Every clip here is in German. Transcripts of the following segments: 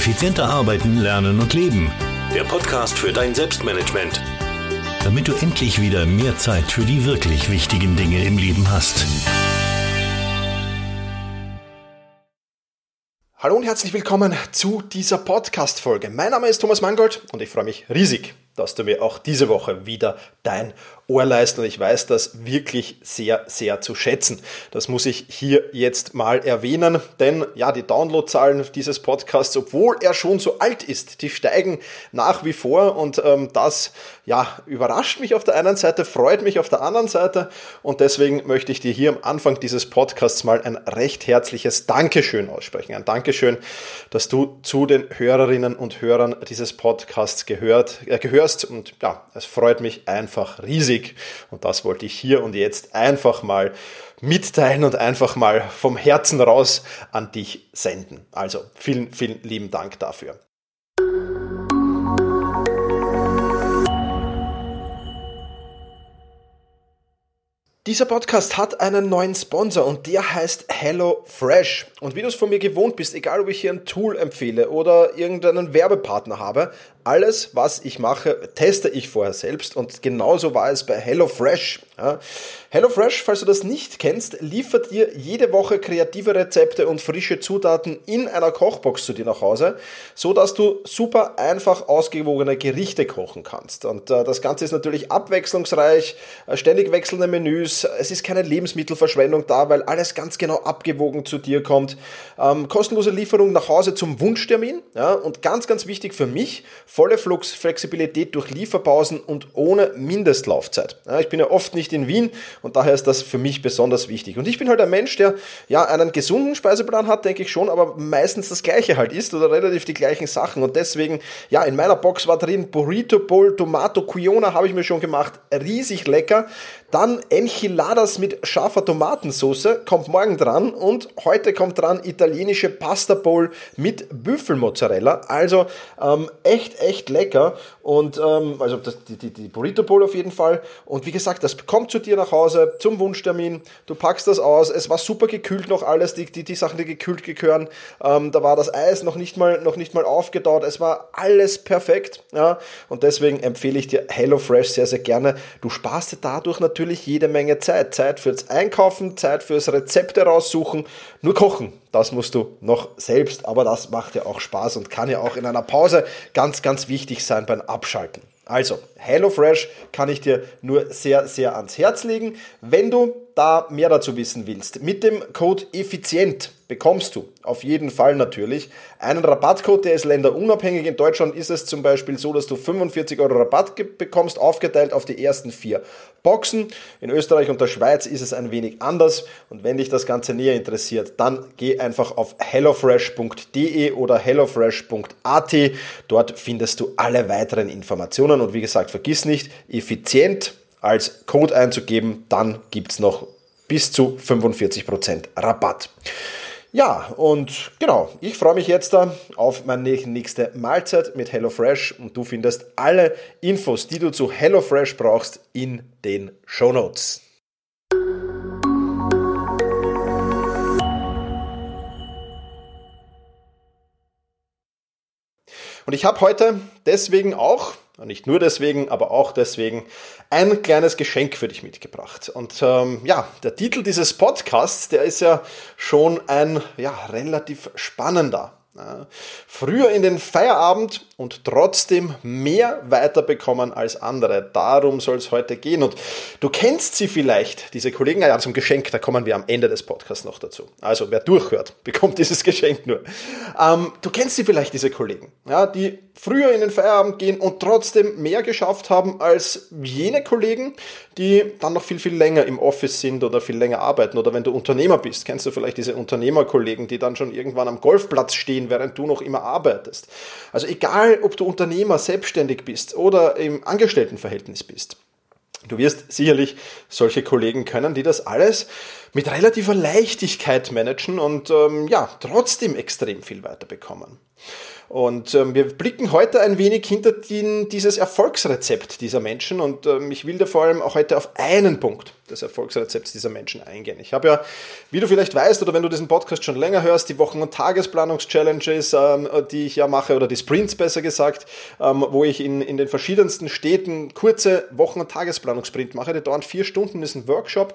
Effizienter arbeiten, lernen und leben. Der Podcast für dein Selbstmanagement. Damit du endlich wieder mehr Zeit für die wirklich wichtigen Dinge im Leben hast. Hallo und herzlich willkommen zu dieser Podcast-Folge. Mein Name ist Thomas Mangold und ich freue mich riesig, dass du mir auch diese Woche wieder dein Ohr leist und ich weiß das wirklich sehr, sehr zu schätzen. Das muss ich hier jetzt mal erwähnen, denn ja, die Downloadzahlen dieses Podcasts, obwohl er schon so alt ist, die steigen nach wie vor und ähm, das ja, überrascht mich auf der einen Seite, freut mich auf der anderen Seite und deswegen möchte ich dir hier am Anfang dieses Podcasts mal ein recht herzliches Dankeschön aussprechen. Ein Dankeschön, dass du zu den Hörerinnen und Hörern dieses Podcasts gehört, äh, gehörst und ja, es freut mich einfach riesig wichtig. Und das wollte ich hier und jetzt einfach mal mitteilen und einfach mal vom Herzen raus an dich senden. Also vielen, vielen lieben Dank dafür. Dieser Podcast hat einen neuen Sponsor und der heißt Hello Fresh. Und wie du es von mir gewohnt bist, egal ob ich hier ein Tool empfehle oder irgendeinen Werbepartner habe, alles, was ich mache, teste ich vorher selbst und genauso war es bei HelloFresh. Ja. HelloFresh, falls du das nicht kennst, liefert dir jede Woche kreative Rezepte und frische Zutaten in einer Kochbox zu dir nach Hause, so du super einfach ausgewogene Gerichte kochen kannst. Und äh, das Ganze ist natürlich abwechslungsreich, äh, ständig wechselnde Menüs, es ist keine Lebensmittelverschwendung da, weil alles ganz genau abgewogen zu dir kommt. Ähm, kostenlose Lieferung nach Hause zum Wunschtermin ja, und ganz, ganz wichtig für mich, volle Flexibilität durch Lieferpausen und ohne Mindestlaufzeit. Ja, ich bin ja oft nicht in Wien und daher ist das für mich besonders wichtig. Und ich bin halt ein Mensch, der ja einen gesunden Speiseplan hat, denke ich schon, aber meistens das gleiche halt isst oder relativ die gleichen Sachen. Und deswegen, ja, in meiner Box war drin Burrito Bowl Tomato Quiona habe ich mir schon gemacht, riesig lecker. Dann Enchiladas mit scharfer Tomatensauce kommt morgen dran und heute kommt dran italienische Pasta Bowl mit Büffelmozzarella. Also ähm, echt, echt lecker und ähm, also das, die, die, die Burrito Bowl auf jeden Fall. Und wie gesagt, das kommt zu dir nach Hause zum Wunschtermin. Du packst das aus. Es war super gekühlt noch alles, die, die, die Sachen, die gekühlt gehören. Ähm, da war das Eis noch nicht mal, noch nicht mal aufgetaut. Es war alles perfekt. Ja? Und deswegen empfehle ich dir HelloFresh sehr, sehr gerne. Du sparst dir dadurch natürlich jede Menge Zeit. Zeit fürs Einkaufen, Zeit fürs Rezepte raussuchen. Nur kochen, das musst du noch selbst. Aber das macht ja auch Spaß und kann ja auch in einer Pause ganz, ganz wichtig sein beim Abschalten. Also, HelloFresh kann ich dir nur sehr, sehr ans Herz legen. Wenn du da mehr dazu wissen willst, mit dem Code effizient bekommst du auf jeden Fall natürlich einen Rabattcode, der ist länderunabhängig. In Deutschland ist es zum Beispiel so, dass du 45 Euro Rabatt bekommst, aufgeteilt auf die ersten vier Boxen. In Österreich und der Schweiz ist es ein wenig anders. Und wenn dich das Ganze näher interessiert, dann geh einfach auf hellofresh.de oder hellofresh.at. Dort findest du alle weiteren Informationen. Und wie gesagt, vergiss nicht, effizient als Code einzugeben, dann gibt es noch bis zu 45% Rabatt. Ja, und genau, ich freue mich jetzt auf meine nächste Mahlzeit mit HelloFresh und du findest alle Infos, die du zu HelloFresh brauchst, in den Show Notes. Und ich habe heute deswegen auch nicht nur deswegen, aber auch deswegen ein kleines Geschenk für dich mitgebracht. Und ähm, ja, der Titel dieses Podcasts, der ist ja schon ein ja, relativ spannender. Früher in den Feierabend und trotzdem mehr weiterbekommen als andere. Darum soll es heute gehen. Und du kennst sie vielleicht, diese Kollegen. Ja, zum Geschenk, da kommen wir am Ende des Podcasts noch dazu. Also wer durchhört, bekommt dieses Geschenk nur. Ähm, du kennst sie vielleicht, diese Kollegen, ja, die früher in den Feierabend gehen und trotzdem mehr geschafft haben als jene Kollegen, die dann noch viel, viel länger im Office sind oder viel länger arbeiten. Oder wenn du Unternehmer bist, kennst du vielleicht diese Unternehmerkollegen, die dann schon irgendwann am Golfplatz stehen, während du noch immer arbeitest. Also egal, ob du Unternehmer, selbstständig bist oder im Angestelltenverhältnis bist. Du wirst sicherlich solche Kollegen kennen, die das alles mit relativer Leichtigkeit managen und ähm, ja, trotzdem extrem viel weiterbekommen. Und ähm, wir blicken heute ein wenig hinter den, dieses Erfolgsrezept dieser Menschen und ähm, ich will da vor allem auch heute auf einen Punkt des Erfolgsrezepts dieser Menschen eingehen. Ich habe ja, wie du vielleicht weißt oder wenn du diesen Podcast schon länger hörst, die Wochen- und Tagesplanungs-Challenges, ähm, die ich ja mache, oder die Sprints besser gesagt, ähm, wo ich in, in den verschiedensten Städten kurze Wochen- und Tagesplanungssprint mache. Die dauern vier Stunden, ist ein Workshop.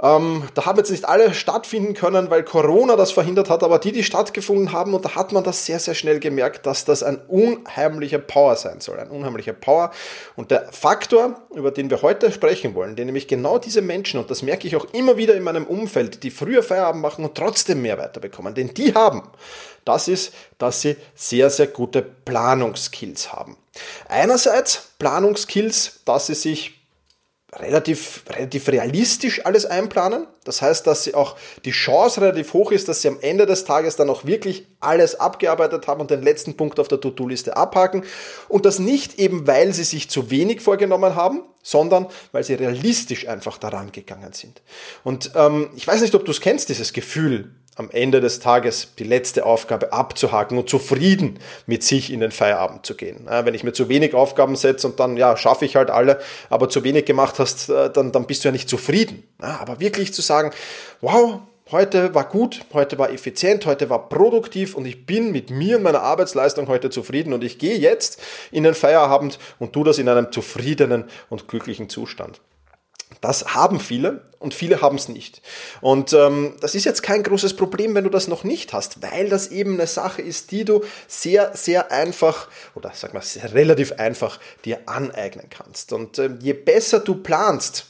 Ähm, da haben jetzt nicht alle stattfinden können, weil Corona das verhindert hat, aber die, die stattgefunden haben, und da hat man das sehr, sehr schnell gemerkt, dass das ein unheimlicher Power sein soll. Ein unheimlicher Power. Und der Faktor, über den wir heute sprechen wollen, den nämlich genau diese Menschen, und das merke ich auch immer wieder in meinem Umfeld, die früher Feierabend machen und trotzdem mehr weiterbekommen, den die haben, das ist, dass sie sehr, sehr gute Planungskills haben. Einerseits Planungskills, dass sie sich relativ, relativ realistisch alles einplanen. Das heißt, dass sie auch die Chance relativ hoch ist, dass sie am Ende des Tages dann auch wirklich alles abgearbeitet haben und den letzten Punkt auf der To-Do-Liste abhaken. Und das nicht eben, weil sie sich zu wenig vorgenommen haben, sondern weil sie realistisch einfach daran gegangen sind. Und ähm, ich weiß nicht, ob du es kennst, dieses Gefühl, am Ende des Tages die letzte Aufgabe abzuhaken und zufrieden mit sich in den Feierabend zu gehen. Wenn ich mir zu wenig Aufgaben setze und dann, ja, schaffe ich halt alle, aber zu wenig gemacht hast, äh, dann, dann bist du ja nicht zufrieden. Aber wirklich zu sagen, wow, heute war gut, heute war effizient, heute war produktiv und ich bin mit mir und meiner Arbeitsleistung heute zufrieden und ich gehe jetzt in den Feierabend und tue das in einem zufriedenen und glücklichen Zustand. Das haben viele und viele haben es nicht. Und ähm, das ist jetzt kein großes Problem, wenn du das noch nicht hast, weil das eben eine Sache ist, die du sehr, sehr einfach oder sag mal relativ einfach dir aneignen kannst. Und ähm, je besser du planst,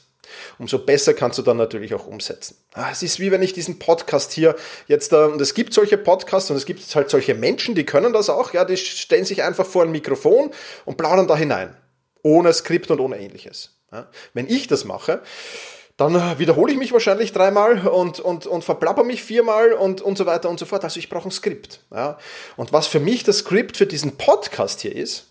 umso besser kannst du dann natürlich auch umsetzen. Ah, es ist wie wenn ich diesen Podcast hier jetzt, äh, und es gibt solche Podcasts und es gibt halt solche Menschen, die können das auch, ja, die stellen sich einfach vor ein Mikrofon und plaudern da hinein. Ohne Skript und ohne ähnliches. Ja? Wenn ich das mache, dann äh, wiederhole ich mich wahrscheinlich dreimal und, und, und verplapper mich viermal und, und so weiter und so fort. Also ich brauche ein Skript. Ja? Und was für mich das Skript für diesen Podcast hier ist,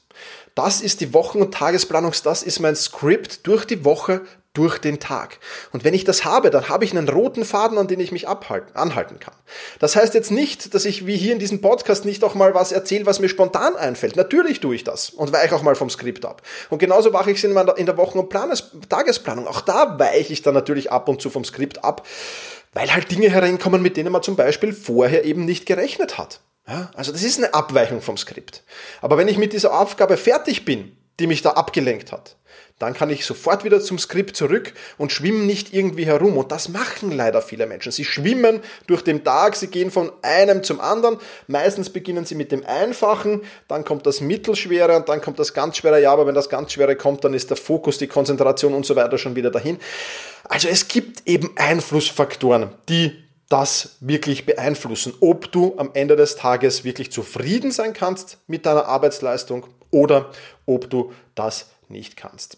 das ist die Wochen- und Tagesplanung, das ist mein Skript durch die Woche, durch den Tag. Und wenn ich das habe, dann habe ich einen roten Faden, an den ich mich abhalten, anhalten kann. Das heißt jetzt nicht, dass ich wie hier in diesem Podcast nicht auch mal was erzähle, was mir spontan einfällt. Natürlich tue ich das und weiche auch mal vom Skript ab. Und genauso mache ich es in, in der Wochen- und Planes, Tagesplanung. Auch da weiche ich dann natürlich ab und zu vom Skript ab, weil halt Dinge hereinkommen, mit denen man zum Beispiel vorher eben nicht gerechnet hat. Ja, also das ist eine Abweichung vom Skript. Aber wenn ich mit dieser Aufgabe fertig bin, die mich da abgelenkt hat, dann kann ich sofort wieder zum Skript zurück und schwimme nicht irgendwie herum. Und das machen leider viele Menschen. Sie schwimmen durch den Tag, sie gehen von einem zum anderen. Meistens beginnen sie mit dem Einfachen, dann kommt das Mittelschwere und dann kommt das ganz Schwere. Ja, aber wenn das ganz Schwere kommt, dann ist der Fokus, die Konzentration und so weiter schon wieder dahin. Also es gibt eben Einflussfaktoren, die das wirklich beeinflussen, ob du am Ende des Tages wirklich zufrieden sein kannst mit deiner Arbeitsleistung oder ob du das nicht kannst.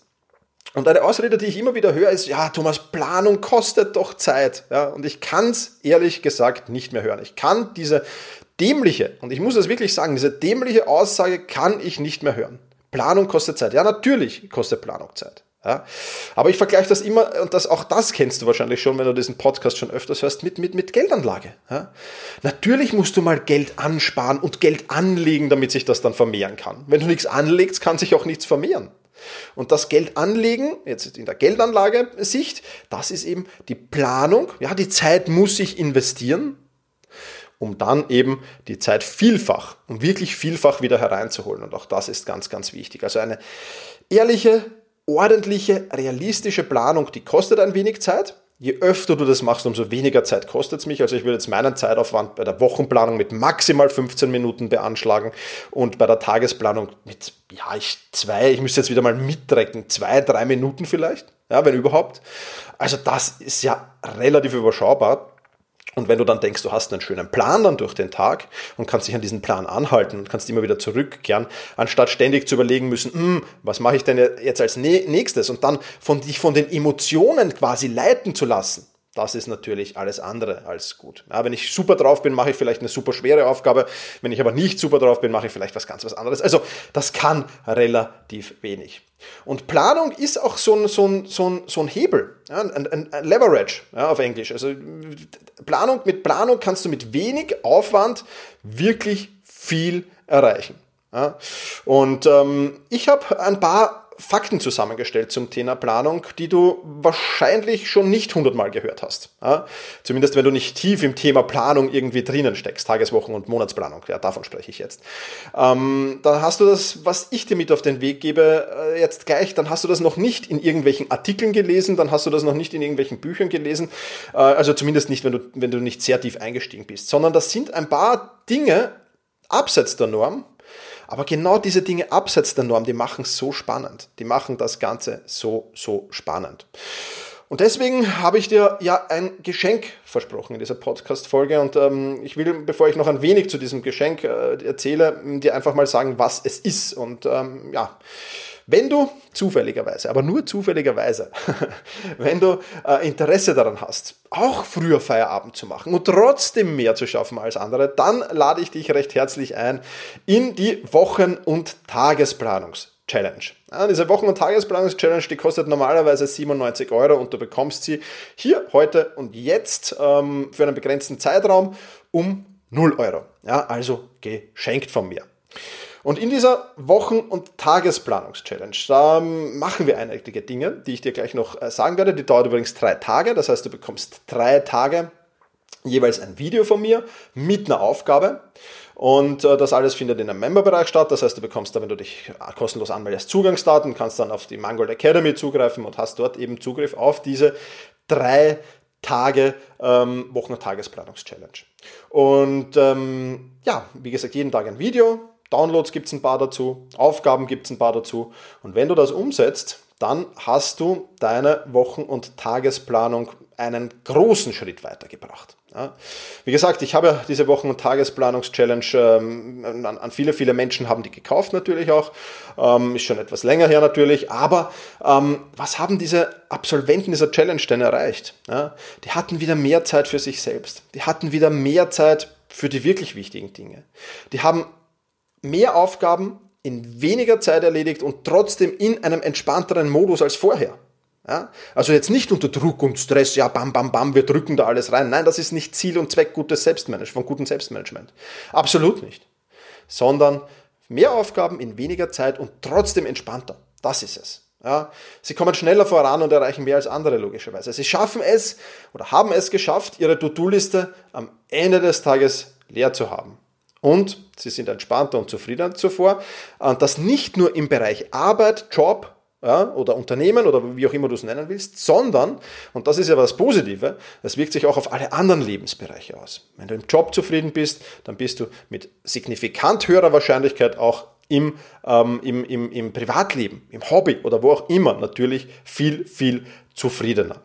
Und eine Ausrede, die ich immer wieder höre, ist, ja, Thomas, Planung kostet doch Zeit. Ja, und ich kann es ehrlich gesagt nicht mehr hören. Ich kann diese dämliche, und ich muss es wirklich sagen, diese dämliche Aussage kann ich nicht mehr hören. Planung kostet Zeit. Ja, natürlich kostet Planung Zeit. Ja, aber ich vergleiche das immer, und das, auch das kennst du wahrscheinlich schon, wenn du diesen Podcast schon öfters hörst, mit, mit, mit Geldanlage. Ja? Natürlich musst du mal Geld ansparen und Geld anlegen, damit sich das dann vermehren kann. Wenn du nichts anlegst, kann sich auch nichts vermehren. Und das Geld anlegen, jetzt in der Geldanlage-Sicht, das ist eben die Planung. Ja, die Zeit muss ich investieren, um dann eben die Zeit vielfach, um wirklich vielfach wieder hereinzuholen. Und auch das ist ganz, ganz wichtig. Also eine ehrliche, ordentliche, realistische Planung, die kostet ein wenig Zeit. Je öfter du das machst, umso weniger Zeit kostet es mich. Also ich würde jetzt meinen Zeitaufwand bei der Wochenplanung mit maximal 15 Minuten beanschlagen und bei der Tagesplanung mit, ja, ich zwei, ich müsste jetzt wieder mal mitrecken, zwei, drei Minuten vielleicht, ja, wenn überhaupt. Also das ist ja relativ überschaubar. Und wenn du dann denkst, du hast einen schönen Plan dann durch den Tag und kannst dich an diesen Plan anhalten und kannst immer wieder zurückkehren, anstatt ständig zu überlegen müssen, hm, was mache ich denn jetzt als nächstes? Und dann von dich von den Emotionen quasi leiten zu lassen, das ist natürlich alles andere als gut. Ja, wenn ich super drauf bin, mache ich vielleicht eine super schwere Aufgabe. Wenn ich aber nicht super drauf bin, mache ich vielleicht was ganz was anderes. Also das kann relativ wenig. Und Planung ist auch so ein, so ein, so ein, so ein Hebel, ja, ein, ein, Leverage ja, auf Englisch. Also Planung, mit Planung kannst du mit wenig Aufwand wirklich viel erreichen. Und ähm, ich habe ein paar Fakten zusammengestellt zum Thema Planung, die du wahrscheinlich schon nicht hundertmal gehört hast. Ja? Zumindest wenn du nicht tief im Thema Planung irgendwie drinnen steckst, Tageswochen- und Monatsplanung, ja, davon spreche ich jetzt. Ähm, dann hast du das, was ich dir mit auf den Weg gebe, äh, jetzt gleich, dann hast du das noch nicht in irgendwelchen Artikeln gelesen, dann hast du das noch nicht in irgendwelchen Büchern gelesen, äh, also zumindest nicht, wenn du, wenn du nicht sehr tief eingestiegen bist, sondern das sind ein paar Dinge abseits der Norm, aber genau diese Dinge abseits der Norm, die machen es so spannend. Die machen das Ganze so, so spannend. Und deswegen habe ich dir ja ein Geschenk versprochen in dieser Podcast-Folge. Und ähm, ich will, bevor ich noch ein wenig zu diesem Geschenk äh, erzähle, dir einfach mal sagen, was es ist. Und ähm, ja, wenn du zufälligerweise, aber nur zufälligerweise, wenn du äh, Interesse daran hast, auch früher Feierabend zu machen und trotzdem mehr zu schaffen als andere, dann lade ich dich recht herzlich ein in die Wochen- und Tagesplanungs- Challenge. Ja, diese Wochen- und Tagesplanungs-Challenge, die kostet normalerweise 97 Euro und du bekommst sie hier, heute und jetzt ähm, für einen begrenzten Zeitraum um 0 Euro. Ja, also geschenkt von mir. Und in dieser Wochen- und Tagesplanungs-Challenge, da machen wir einige Dinge, die ich dir gleich noch äh, sagen werde. Die dauert übrigens drei Tage, das heißt, du bekommst drei Tage jeweils ein Video von mir mit einer Aufgabe. Und äh, das alles findet in einem Memberbereich statt. Das heißt, du bekommst da, wenn du dich äh, kostenlos anmeldest, Zugangsdaten, kannst dann auf die Mangold Academy zugreifen und hast dort eben Zugriff auf diese drei Tage ähm, Wochen- und Tagesplanungs-Challenge. Und ähm, ja, wie gesagt, jeden Tag ein Video, Downloads gibt es ein paar dazu, Aufgaben gibt es ein paar dazu. Und wenn du das umsetzt, dann hast du deine Wochen- und Tagesplanung einen großen Schritt weitergebracht. Ja. Wie gesagt, ich habe ja diese Wochen- und Tagesplanungs-Challenge ähm, an, an, viele, viele Menschen haben die gekauft natürlich auch. Ähm, ist schon etwas länger her natürlich. Aber ähm, was haben diese Absolventen dieser Challenge denn erreicht? Ja. Die hatten wieder mehr Zeit für sich selbst. Die hatten wieder mehr Zeit für die wirklich wichtigen Dinge. Die haben mehr Aufgaben in weniger Zeit erledigt und trotzdem in einem entspannteren Modus als vorher. Ja? Also jetzt nicht unter Druck und Stress, ja, bam, bam, bam, wir drücken da alles rein. Nein, das ist nicht Ziel und Zweck gutes Selbstmanagement, von gutem Selbstmanagement. Absolut nicht. Sondern mehr Aufgaben in weniger Zeit und trotzdem entspannter. Das ist es. Ja, sie kommen schneller voran und erreichen mehr als andere logischerweise. Sie schaffen es oder haben es geschafft, ihre To-Do-Liste am Ende des Tages leer zu haben. Und sie sind entspannter und zufriedener zuvor. Und das nicht nur im Bereich Arbeit, Job ja, oder Unternehmen oder wie auch immer du es nennen willst, sondern, und das ist ja das Positive, das wirkt sich auch auf alle anderen Lebensbereiche aus. Wenn du im Job zufrieden bist, dann bist du mit signifikant höherer Wahrscheinlichkeit auch im, ähm, im, im, im Privatleben, im Hobby oder wo auch immer natürlich viel, viel zufriedener.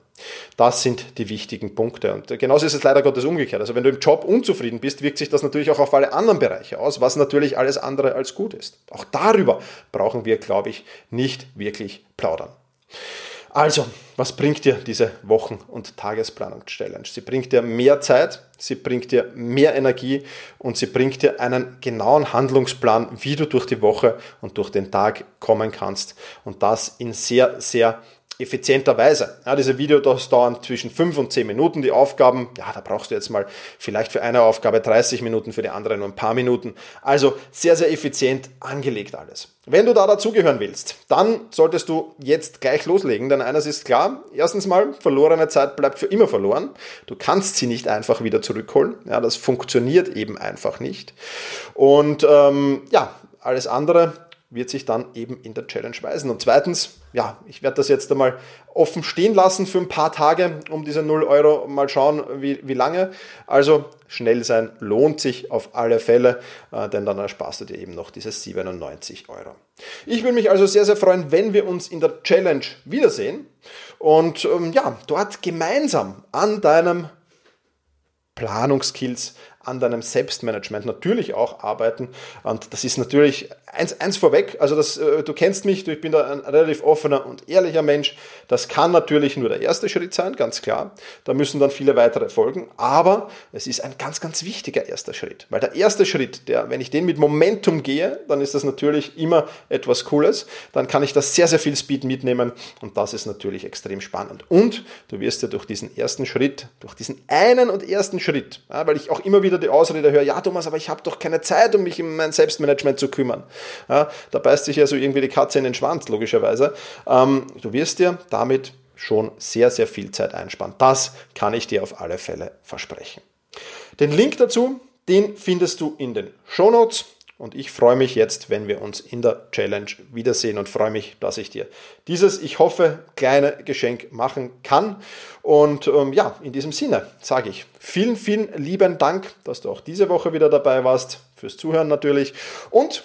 Das sind die wichtigen Punkte. Und genauso ist es leider Gottes umgekehrt. Also wenn du im Job unzufrieden bist, wirkt sich das natürlich auch auf alle anderen Bereiche aus, was natürlich alles andere als gut ist. Auch darüber brauchen wir, glaube ich, nicht wirklich plaudern. Also, was bringt dir diese Wochen- und Tagesplanung-Challenge? Sie bringt dir mehr Zeit, sie bringt dir mehr Energie und sie bringt dir einen genauen Handlungsplan, wie du durch die Woche und durch den Tag kommen kannst. Und das in sehr, sehr effizienterweise. Ja, diese Videos dauern zwischen 5 und 10 Minuten. Die Aufgaben, ja, da brauchst du jetzt mal vielleicht für eine Aufgabe 30 Minuten, für die andere nur ein paar Minuten. Also sehr, sehr effizient angelegt alles. Wenn du da dazugehören willst, dann solltest du jetzt gleich loslegen, denn eines ist klar. Erstens mal, verlorene Zeit bleibt für immer verloren. Du kannst sie nicht einfach wieder zurückholen. Ja, das funktioniert eben einfach nicht. Und ähm, ja, alles andere wird sich dann eben in der Challenge weisen. Und zweitens, ja, ich werde das jetzt einmal offen stehen lassen für ein paar Tage, um diese 0 Euro mal schauen, wie, wie lange. Also schnell sein lohnt sich auf alle Fälle, äh, denn dann ersparst du dir eben noch diese 97 Euro. Ich würde mich also sehr, sehr freuen, wenn wir uns in der Challenge wiedersehen und ähm, ja, dort gemeinsam an deinem Planungskills an deinem Selbstmanagement natürlich auch arbeiten. Und das ist natürlich eins, eins vorweg, also das, äh, du kennst mich, ich bin da ein relativ offener und ehrlicher Mensch. Das kann natürlich nur der erste Schritt sein, ganz klar. Da müssen dann viele weitere folgen. Aber es ist ein ganz, ganz wichtiger erster Schritt. Weil der erste Schritt, der, wenn ich den mit Momentum gehe, dann ist das natürlich immer etwas Cooles. Dann kann ich da sehr, sehr viel Speed mitnehmen und das ist natürlich extrem spannend. Und du wirst ja durch diesen ersten Schritt, durch diesen einen und ersten Schritt, weil ich auch immer wieder die Ausrede höre, ja Thomas, aber ich habe doch keine Zeit, um mich um mein Selbstmanagement zu kümmern. Ja, da beißt sich ja so irgendwie die Katze in den Schwanz, logischerweise. Ähm, du wirst dir damit schon sehr, sehr viel Zeit einsparen. Das kann ich dir auf alle Fälle versprechen. Den Link dazu, den findest du in den Show Notes. Und ich freue mich jetzt, wenn wir uns in der Challenge wiedersehen und freue mich, dass ich dir dieses, ich hoffe, kleine Geschenk machen kann. Und ähm, ja, in diesem Sinne sage ich vielen, vielen lieben Dank, dass du auch diese Woche wieder dabei warst, fürs Zuhören natürlich und